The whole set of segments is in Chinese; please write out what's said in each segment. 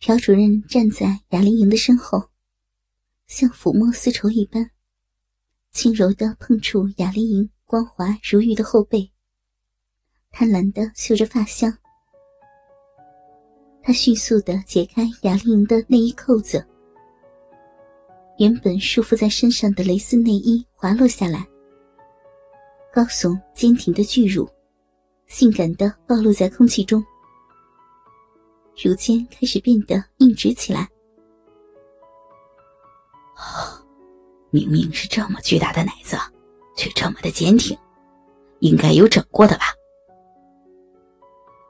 朴主任站在雅玲莹的身后，像抚摸丝绸一般，轻柔的碰触雅玲莹光滑如玉的后背，贪婪的嗅着发香。他迅速的解开雅玲莹的内衣扣子，原本束缚在身上的蕾丝内衣滑落下来，高耸坚挺的巨乳，性感的暴露在空气中。乳尖开始变得硬直起来。明明是这么巨大的奶子，却这么的坚挺，应该有整过的吧？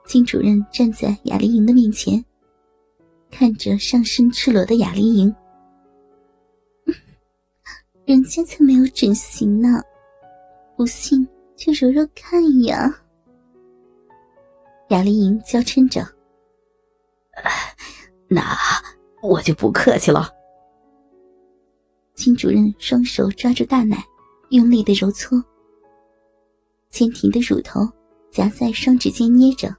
金主任站在雅丽莹的面前，看着上身赤裸的雅丽莹，人家才没有整形呢，不信就揉揉看呀。雅丽莹娇嗔着。那我就不客气了。金主任双手抓住大奶，用力的揉搓，坚挺的乳头夹在双指间捏着，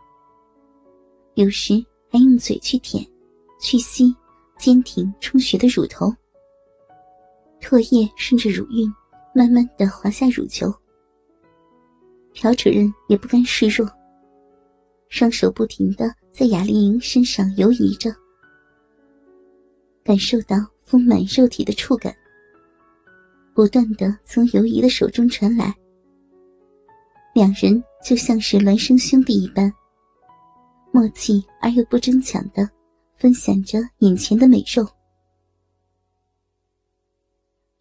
有时还用嘴去舔、去吸坚挺充血的乳头。唾液顺着乳晕慢慢的滑下乳球。朴主任也不甘示弱，双手不停的。在雅丽莹身上游移着，感受到丰满肉体的触感，不断的从游移的手中传来。两人就像是孪生兄弟一般，默契而又不争抢的分享着眼前的美肉。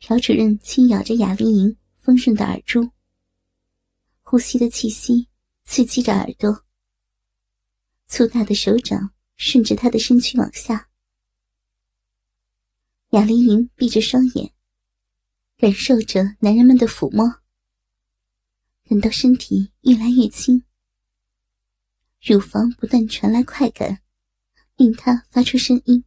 朴主任轻咬着雅丽莹丰润的耳珠，呼吸的气息刺激着耳朵。粗大的手掌顺着他的身躯往下，雅丽莹闭着双眼，感受着男人们的抚摸，感到身体越来越轻，乳房不断传来快感，令他发出声音：“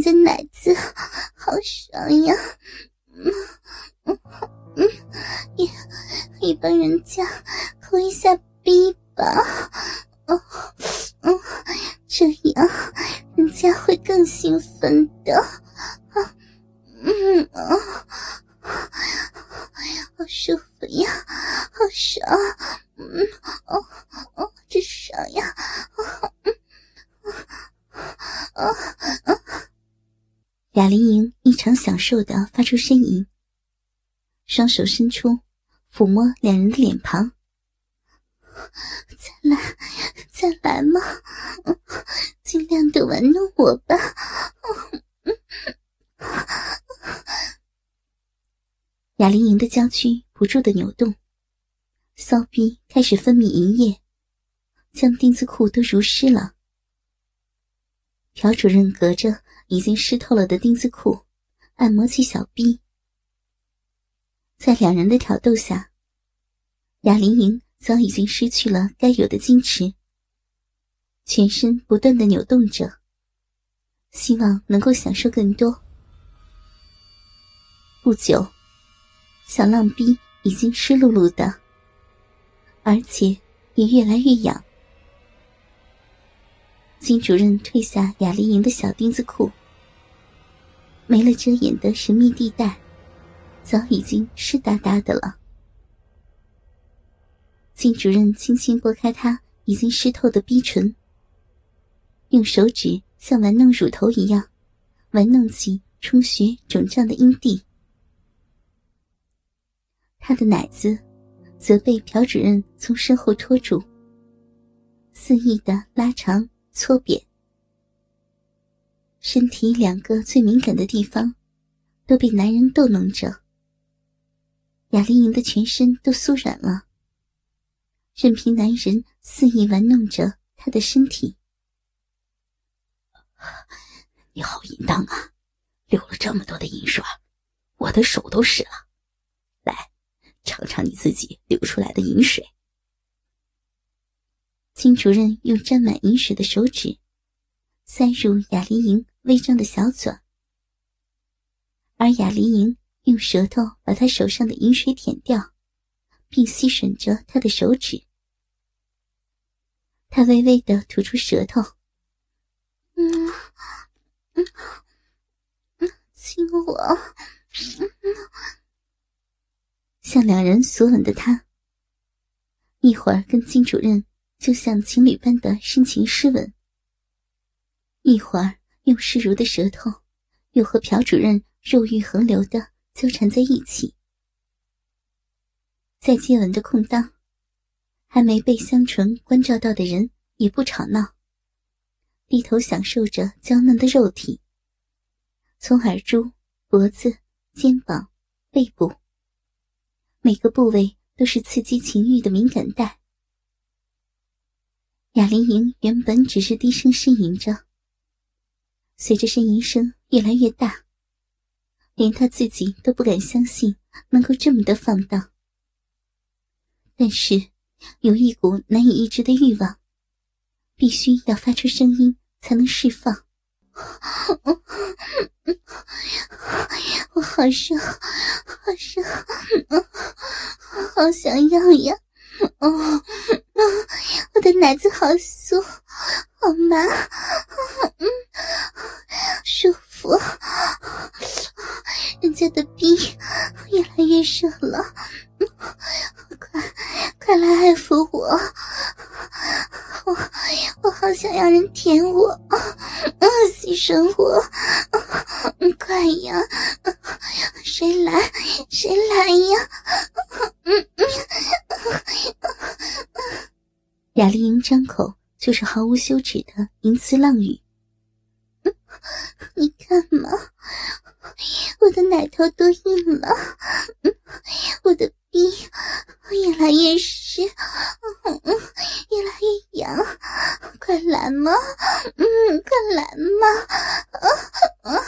摸的人家奶子好爽呀，嗯嗯嗯，一一帮人家抠一下逼吧，哦嗯，这样人家会更兴奋的，啊嗯啊，哎呀，好舒服呀。好爽，嗯，哦哦，真爽呀！啊啊！雅玲莹异常享受的发出呻吟，双手伸出，抚摸两人的脸庞。再来，再来嘛！尽量的玩弄我吧！雅玲莹的娇躯不住的扭动。骚逼开始分泌淫液，将丁字裤都濡湿了。朴主任隔着已经湿透了的丁字裤，按摩起小臂。在两人的挑逗下，雅玲莹早已经失去了该有的矜持，全身不断的扭动着，希望能够享受更多。不久，小浪逼已经湿漉漉的。而且也越来越痒。金主任褪下雅丽莹的小丁字裤，没了遮掩的神秘地带，早已经湿哒哒的了。金主任轻轻拨开她已经湿透的逼唇，用手指像玩弄乳头一样，玩弄起充血肿胀的阴蒂。他的奶子。则被朴主任从身后拖住，肆意的拉长、搓扁，身体两个最敏感的地方都被男人逗弄着。雅丽莹的全身都酥软了，任凭男人肆意玩弄着她的身体。你好淫荡啊，流了这么多的淫水，我的手都湿了。来尝尝你自己流出来的饮水。金主任用沾满饮水的手指塞入雅丽莹微张的小嘴，而雅丽莹用舌头把他手上的饮水舔掉，并吸吮着他的手指。他微微的吐出舌头，嗯嗯嗯，亲我，向两人索吻的他，一会儿跟金主任。就像情侣般的深情湿吻，一会儿用湿如的舌头，又和朴主任肉欲横流的纠缠在一起。在接吻的空当，还没被香唇关照到的人也不吵闹，低头享受着娇嫩的肉体。从耳珠、脖子、肩膀、背部，每个部位都是刺激情欲的敏感带。雅玲莹原本只是低声呻吟着，随着呻吟声越来越大，连她自己都不敢相信能够这么的放荡。但是，有一股难以抑制的欲望，必须要发出声音才能释放。我好热，好热，好想要呀！哦。我的奶子好酥，好麻，嗯，舒服。人家的逼越来越热了，快，快来爱抚我，我，我好想让人舔我，嗯，牺牲我，快呀，谁来，谁来呀？嗯嗯。雅丽莹张口就是毫无羞耻的淫词浪语。你看嘛，我的奶头都硬了，我的逼越来越湿，越来越痒，快来嘛，嗯，快来嘛！啊啊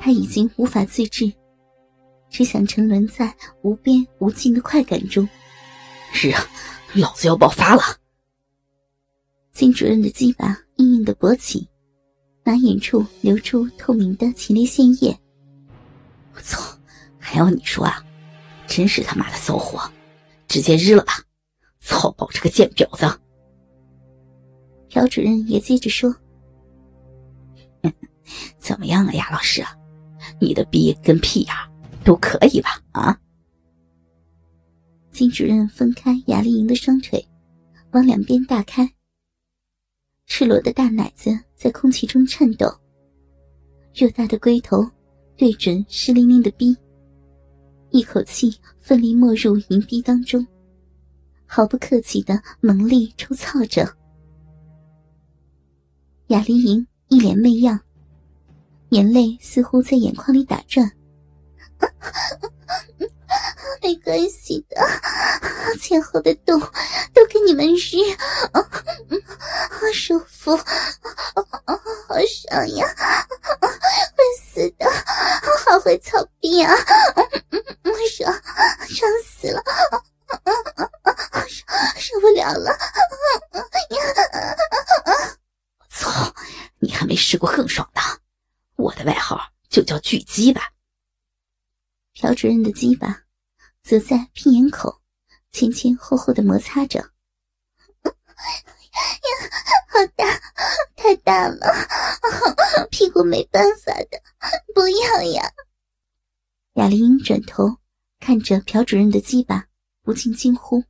他已经无法自制，只想沉沦在无边无尽的快感中。是啊。老子要爆发了！金主任的鸡巴硬硬的勃起，马眼处流出透明的前列腺液。我操！还要你说啊？真是他妈的骚货！直接日了吧！操爆这个贱婊子！朴主任也接着说：“ 怎么样啊，雅老师？你的逼跟屁眼都可以吧？啊？”金主任分开雅丽莹的双腿，往两边大开。赤裸的大奶子在空气中颤抖，偌大的龟头对准湿淋淋的冰，一口气奋力没入银逼当中，毫不客气的猛力抽操着。雅丽莹一脸媚样，眼泪似乎在眼眶里打转。关系的，前后的洞都给你们日，好舒服，好爽呀，会死的，好会操逼啊，爽，爽死了，受不了了，我操，你还没试过更爽的，我的外号就叫巨鸡吧。朴主任的鸡巴。则在屁眼口前前后后的摩擦着，呀，好大，太大了，屁股没办法的，不要呀！雅丽英转头看着朴主任的鸡巴，不禁惊呼：“